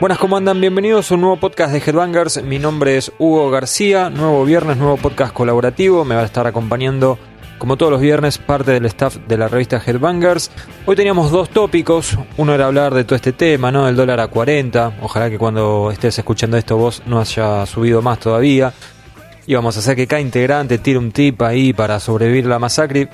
Buenas, ¿cómo andan? Bienvenidos a un nuevo podcast de Headbangers. Mi nombre es Hugo García. Nuevo viernes, nuevo podcast colaborativo. Me va a estar acompañando, como todos los viernes, parte del staff de la revista Headbangers. Hoy teníamos dos tópicos. Uno era hablar de todo este tema, ¿no? El dólar a 40. Ojalá que cuando estés escuchando esto vos no haya subido más todavía. Íbamos a hacer que cada integrante tire un tip ahí para sobrevivir la masacre.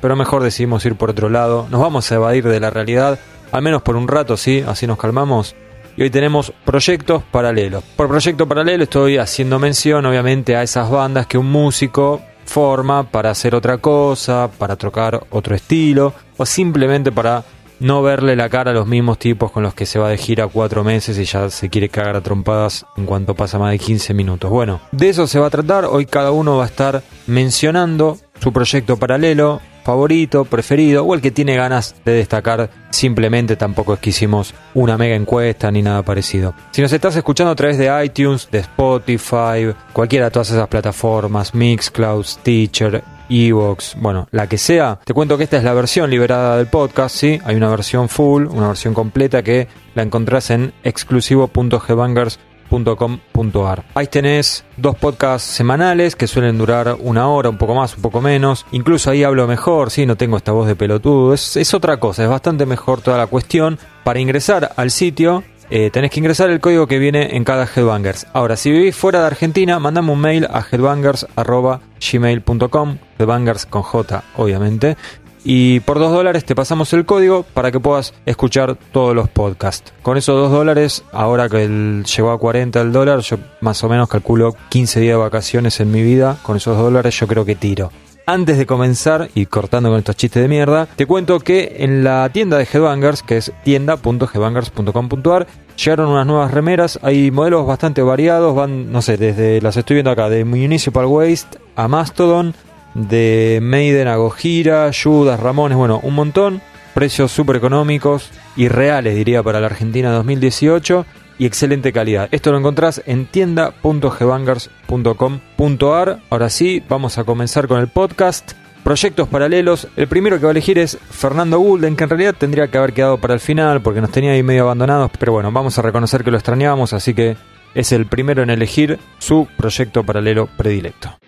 Pero mejor decidimos ir por otro lado. Nos vamos a evadir de la realidad. Al menos por un rato, sí. Así nos calmamos y hoy tenemos proyectos paralelos. Por proyecto paralelo estoy haciendo mención obviamente a esas bandas que un músico forma para hacer otra cosa, para trocar otro estilo o simplemente para no verle la cara a los mismos tipos con los que se va de gira cuatro meses y ya se quiere cagar a trompadas en cuanto pasa más de 15 minutos. Bueno, de eso se va a tratar. Hoy cada uno va a estar mencionando su proyecto paralelo, favorito, preferido o el que tiene ganas de destacar. Simplemente tampoco es que hicimos una mega encuesta ni nada parecido. Si nos estás escuchando a través de iTunes, de Spotify, cualquiera de todas esas plataformas, Mixcloud, Teacher, Evox, bueno, la que sea, te cuento que esta es la versión liberada del podcast, ¿sí? Hay una versión full, una versión completa que la encontrás en exclusivo.gbangers.com .com.ar. Ahí tenés dos podcasts semanales que suelen durar una hora, un poco más, un poco menos. Incluso ahí hablo mejor, sí, no tengo esta voz de pelotudo. Es, es otra cosa, es bastante mejor toda la cuestión. Para ingresar al sitio eh, tenés que ingresar el código que viene en cada Headbangers. Ahora, si vivís fuera de Argentina, mandame un mail a headbangers.gmail.com, headbangers con J, obviamente, y por 2 dólares te pasamos el código para que puedas escuchar todos los podcasts. Con esos 2 dólares, ahora que el, llegó a 40 el dólar, yo más o menos calculo 15 días de vacaciones en mi vida. Con esos 2 dólares yo creo que tiro. Antes de comenzar y cortando con estos chistes de mierda, te cuento que en la tienda de Headbangers, que es tienda.headbangers.com.ar, llegaron unas nuevas remeras. Hay modelos bastante variados, van, no sé, desde las estoy viendo acá, de Municipal Waste a Mastodon, de Maiden a Gojira, Judas, Ramones, bueno, un montón. Precios súper económicos y reales, diría, para la Argentina 2018 y excelente calidad. Esto lo encontrás en tienda.gbangers.com.ar. Ahora sí, vamos a comenzar con el podcast. Proyectos paralelos. El primero que va a elegir es Fernando Gulden, que en realidad tendría que haber quedado para el final porque nos tenía ahí medio abandonados. Pero bueno, vamos a reconocer que lo extrañábamos, así que es el primero en elegir su proyecto paralelo predilecto.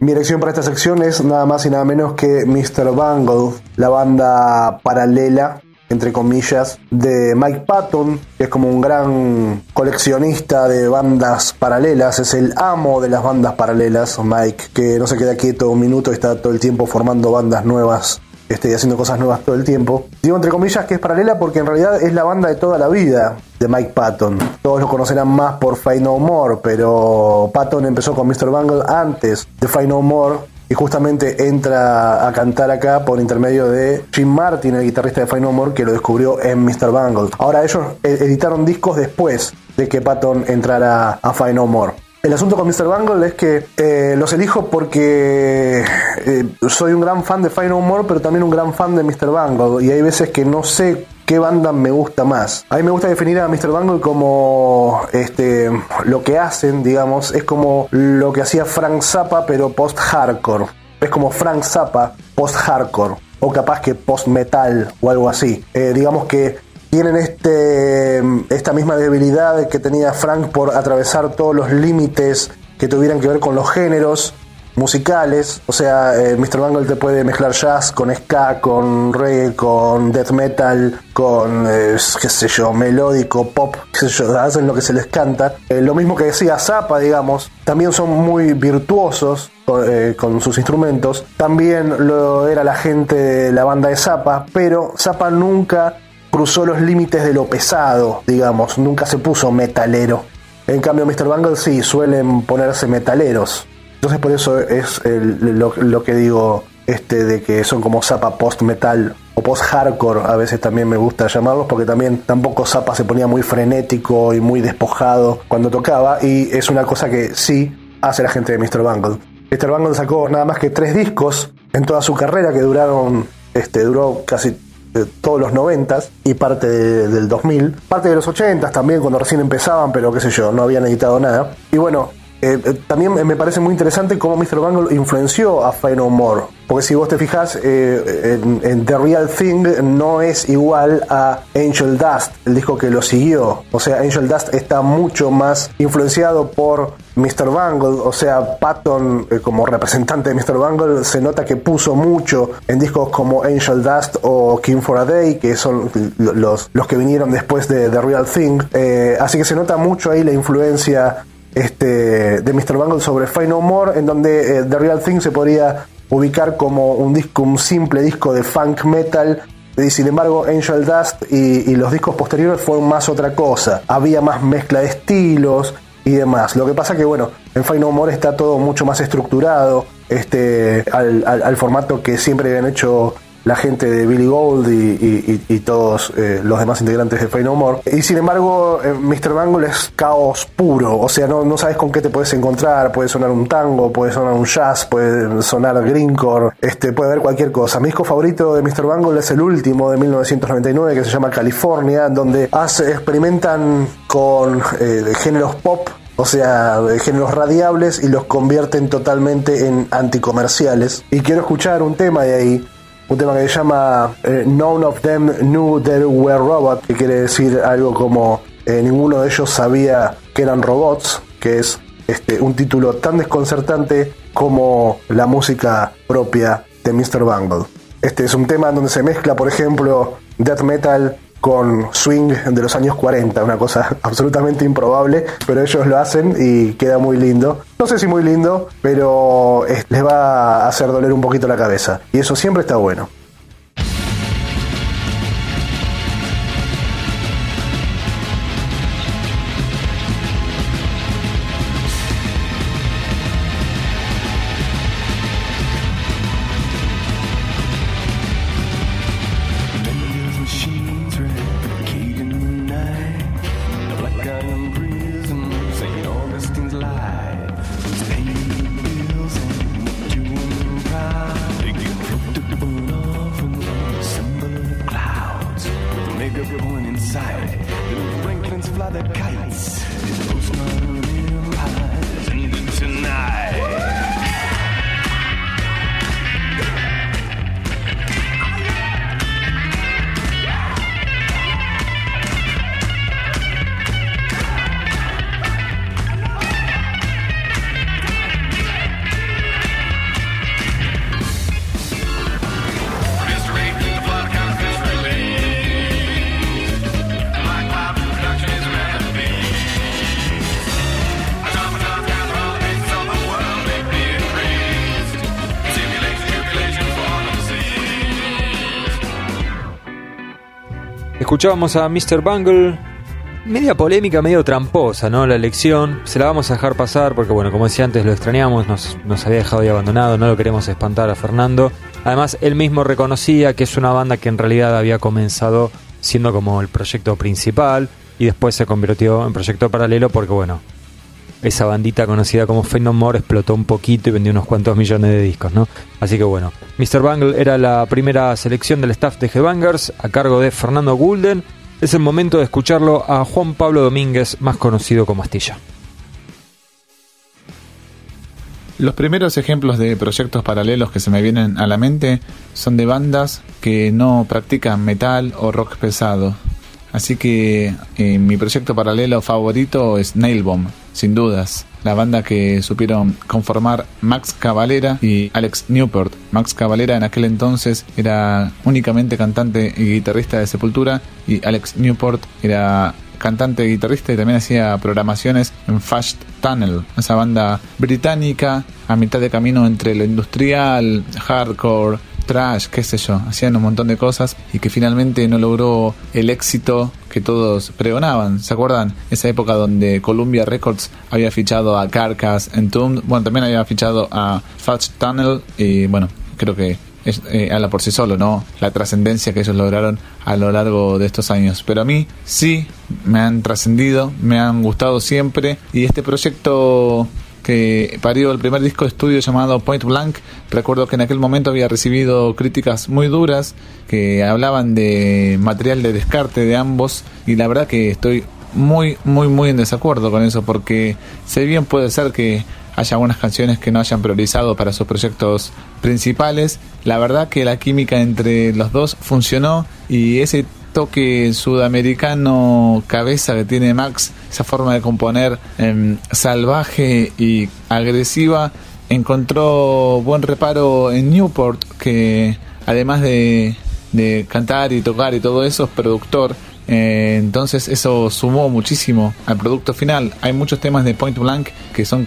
Mi elección para esta sección es nada más y nada menos que Mr. Bungle, la banda paralela, entre comillas, de Mike Patton, que es como un gran coleccionista de bandas paralelas, es el amo de las bandas paralelas, Mike, que no se queda quieto un minuto y está todo el tiempo formando bandas nuevas este, haciendo cosas nuevas todo el tiempo. Digo entre comillas que es paralela porque en realidad es la banda de toda la vida de Mike Patton. Todos lo conocerán más por Fight No More, pero Patton empezó con Mr. Bungle antes de Fight No More y justamente entra a cantar acá por intermedio de Jim Martin, el guitarrista de Fight No More, que lo descubrió en Mr. Bungle. Ahora ellos e-, editaron discos después de que Patton entrara a Fight No More. El asunto con Mr. Bungle es que eh, los elijo porque eh, soy un gran fan de Fine No More, pero también un gran fan de Mr. Bungle. Y hay veces que no sé qué banda me gusta más. A mí me gusta definir a Mr. Bungle como este, lo que hacen, digamos, es como lo que hacía Frank Zappa, pero post-hardcore. Es como Frank Zappa post-hardcore. O capaz que post-metal o algo así. Eh, digamos que tienen este, esta misma debilidad que tenía Frank por atravesar todos los límites que tuvieran que ver con los géneros musicales. O sea, eh, Mr. Bungle te puede mezclar jazz con ska, con reggae, con death metal, con, eh, qué sé yo, melódico, pop, qué sé yo, hacen lo que se les canta. Eh, lo mismo que decía Zappa, digamos, también son muy virtuosos con sus instrumentos. También lo era la gente de la banda de Zappa, pero Zappa nunca cruzó los límites de lo pesado, digamos, nunca se puso metalero. En cambio, Mr. Bungle sí, suelen ponerse metaleros. Entonces por eso es lo, que digo este de que son como Zappa post-metal o post-hardcore, a veces también me gusta llamarlos, porque también tampoco Zappa se ponía muy frenético y muy despojado cuando tocaba, y es una cosa que sí hace la gente de Mr. Bungle. Mr. Bungle sacó nada más que tres discos en toda su carrera que duraron, este, duró casi de todos los 90 y parte del 2000, parte de los 80 también cuando recién empezaban, pero qué sé yo, no habían editado nada. Y bueno, eh, eh, también me parece muy interesante cómo Mr. Bangle influenció a Fine No More. Porque si vos te fijas, eh, en, The Real Thing no es igual a Angel Dust, el disco que lo siguió. O sea, Angel Dust está mucho más influenciado por Mr. Bangle. O sea, Patton, como representante de Mr. Bangle, se nota que puso mucho en discos como Angel Dust o King for a Day, que son los, los que vinieron después de The Real Thing. así que se nota mucho ahí la influencia este, de Mr. Bangle sobre Fight No More, en donde eh, The Real Thing se podría ubicar como un disco, un simple disco de funk metal. Y sin embargo, Angel Dust y, los discos posteriores fueron más otra cosa. Había más mezcla de estilos y demás. Lo que pasa que, bueno, en Fight No More está todo mucho más estructurado, este, al, al formato que siempre habían hecho la gente de Billy Gold y, todos eh, los demás integrantes de Fey No More. Y sin embargo, eh, Mr. Bangle es caos puro, o sea, no, no sabes con qué te puedes encontrar, puede sonar un tango, puede sonar un jazz, puede sonar greencore, este, puede haber cualquier cosa. Mi disco favorito de Mr. Bangle es el último de 1999 que se llama California, donde hace, experimentan con eh, géneros pop o sea, géneros radiables y los convierten totalmente en anticomerciales. Y quiero escuchar un tema de ahí un tema que se llama eh, None of Them Knew There Were Robots, que quiere decir algo como eh, ninguno de ellos sabía que eran robots, que es este, un título tan desconcertante como la música propia de Mr. Bungle. Este es un tema donde se mezcla, por ejemplo, death metal con swing de los años 40, una cosa absolutamente improbable, pero ellos lo hacen y queda muy lindo. No sé si muy lindo, pero les va a hacer doler un poquito la cabeza. Y eso siempre está bueno. Escuchábamos a Mr. Bungle, media polémica, medio tramposa, ¿no? La elección. Se la vamos a dejar pasar porque, bueno, como decía antes, lo extrañamos, nos, nos había dejado y abandonado, no lo queremos espantar a Fernando. Además, él mismo reconocía que es una banda que en realidad había comenzado siendo como el proyecto principal y después se convirtió en proyecto paralelo porque, bueno, esa bandita conocida como Fade No More explotó un poquito y vendió unos cuantos millones de discos, ¿no? Así que bueno, Mr. Bangle era la primera selección del staff de Headbangers a cargo de Fernando Gulden. Es el momento de escucharlo a Juan Pablo Domínguez, más conocido como Astilla. Los primeros ejemplos de proyectos paralelos que se me vienen a la mente son de bandas que no practican metal o rock pesado. Así que eh, mi proyecto paralelo favorito es Nailbomb, sin dudas. La banda que supieron conformar Max Cavalera y Alex Newport. Max Cavalera en aquel entonces era únicamente cantante y guitarrista de Sepultura y Alex Newport era cantante, guitarrista y también hacía programaciones en Fast Tunnel, esa banda británica a mitad de camino entre lo industrial, hardcore, trash, qué sé yo, hacían un montón de cosas y que finalmente no logró el éxito que todos pregonaban. ¿Se acuerdan? Esa época donde Columbia Records había fichado a Carcass, Entombed, bueno, también había fichado a Fudge Tunnel y bueno, creo que es, eh, habla por sí solo, ¿no? La trascendencia que ellos lograron a lo largo de estos años. Pero a mí sí me han trascendido, me han gustado siempre y este proyecto que parió el primer disco de estudio llamado Point Blank. Recuerdo que en aquel momento había recibido críticas muy duras que hablaban de material de descarte de ambos y la verdad que estoy muy, muy, muy en desacuerdo con eso, porque si bien puede ser que haya algunas canciones que no hayan priorizado para sus proyectos principales, la verdad que la química entre los dos funcionó y ese toque sudamericano cabeza que tiene Max, esa forma de componer em, salvaje y agresiva, encontró buen reparo en Newport, que además de, de cantar y tocar y todo eso, es productor eh, entonces eso sumó muchísimo al producto final. Hay muchos temas de Point Blank que son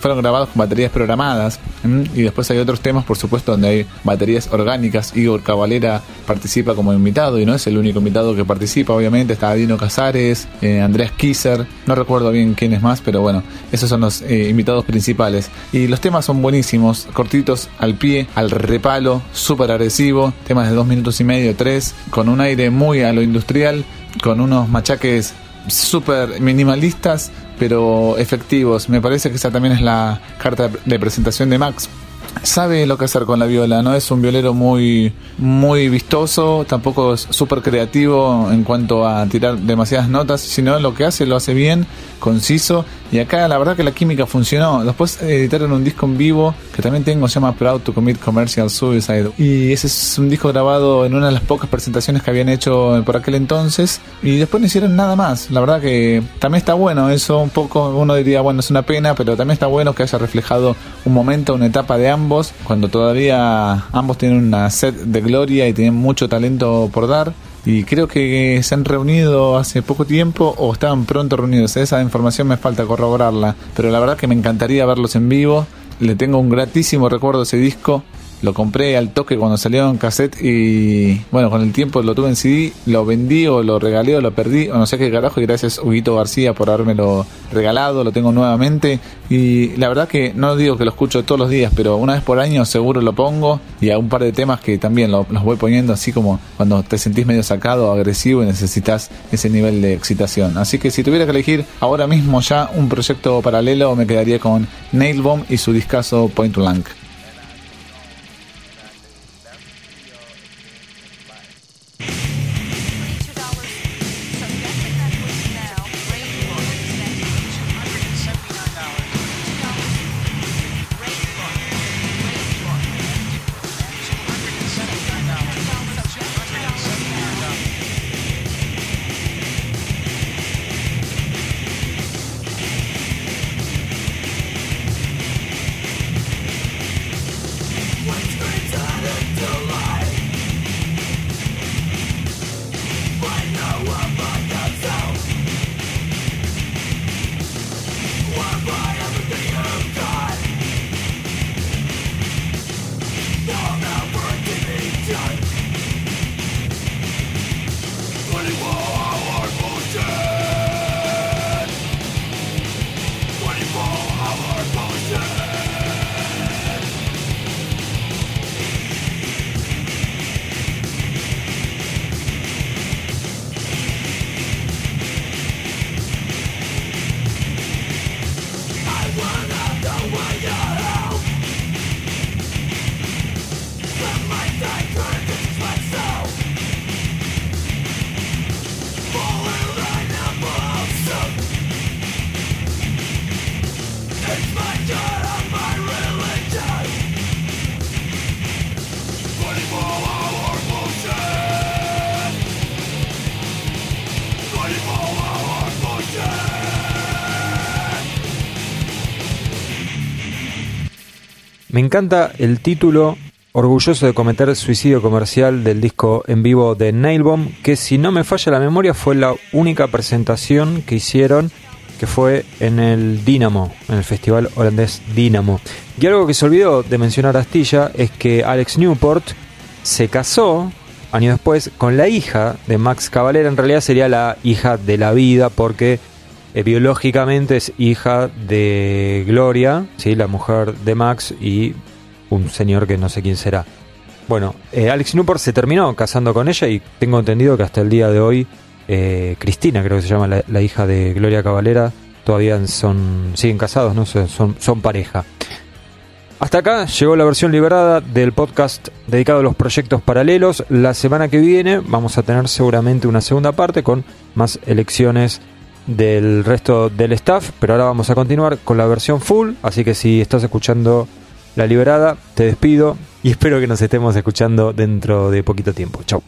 fueron grabados con baterías programadas y después hay otros temas, por supuesto, donde hay baterías orgánicas. Igor Cavalera participa como invitado y no es el único invitado que participa, obviamente. Está Dino Casares, eh, Andrés Kisser, no recuerdo bien quién es más, pero bueno, esos son los eh, invitados principales. Y los temas son buenísimos, cortitos, al pie, al repalo, súper agresivo, temas de dos minutos y medio, tres, con un aire muy a lo industrial con unos machaques súper minimalistas, pero efectivos. Me parece que esa también es la carta de presentación de Max. Sabe lo que hacer con la viola, no es un violero muy, muy vistoso, tampoco es súper creativo en cuanto a tirar demasiadas notas, sino lo que hace lo hace bien conciso. Y acá la verdad que la química funcionó. Después editaron un disco en vivo que también tengo, se llama Proud to Commit Commercial Suicide. Y ese es un disco grabado en una de las pocas presentaciones que habían hecho por aquel entonces. Y después no hicieron nada más. La verdad que también está bueno eso. Un poco, uno diría, bueno, es una pena, pero también está bueno que haya reflejado un momento, una etapa de ambos, cuando todavía ambos tienen una sed de gloria y tienen mucho talento por dar y creo que se han reunido hace poco tiempo o estaban pronto reunidos. Esa información me falta corroborarla, pero la verdad que me encantaría verlos en vivo. Le tengo un gratísimo recuerdo a ese disco lo compré al toque cuando salió en cassette y bueno, con el tiempo lo tuve en CD, lo vendí o lo regalé o lo perdí o no sé qué carajo y gracias Huguito García por habérmelo regalado, lo tengo nuevamente y la verdad que no digo que lo escucho todos los días, pero una vez por año seguro lo pongo y a un par de temas que también los voy poniendo así como cuando te sentís medio sacado, agresivo y necesitas ese nivel de excitación. Así que si tuviera que elegir ahora mismo ya un proyecto paralelo me quedaría con Nailbomb y su discazo Point Blank. Me encanta el título Orgulloso de cometer suicidio comercial del disco en vivo de Nailbomb, que si no me falla la memoria fue la única presentación que hicieron, que fue en el Dynamo, en el festival holandés Dynamo. Y algo que se olvidó de mencionar Astilla es que Alex Newport se casó años después con la hija de Max Cavalera, en realidad sería la hija de la vida porque eh, biológicamente es hija de Gloria, ¿sí? la mujer de Max, y un señor que no sé quién será. Bueno, eh, Alex Newport se terminó casando con ella y tengo entendido que hasta el día de hoy eh, Cristina, creo que se llama la, hija de Gloria Cavalera, todavía son siguen casados, no son, son pareja. Hasta acá llegó la versión liberada del podcast dedicado a los proyectos paralelos. La semana que viene vamos a tener seguramente una segunda parte con más elecciones del resto del staff, pero ahora vamos a continuar con la versión full, así que si estás escuchando la liberada, te despido y espero que nos estemos escuchando dentro de poquito tiempo. Chau.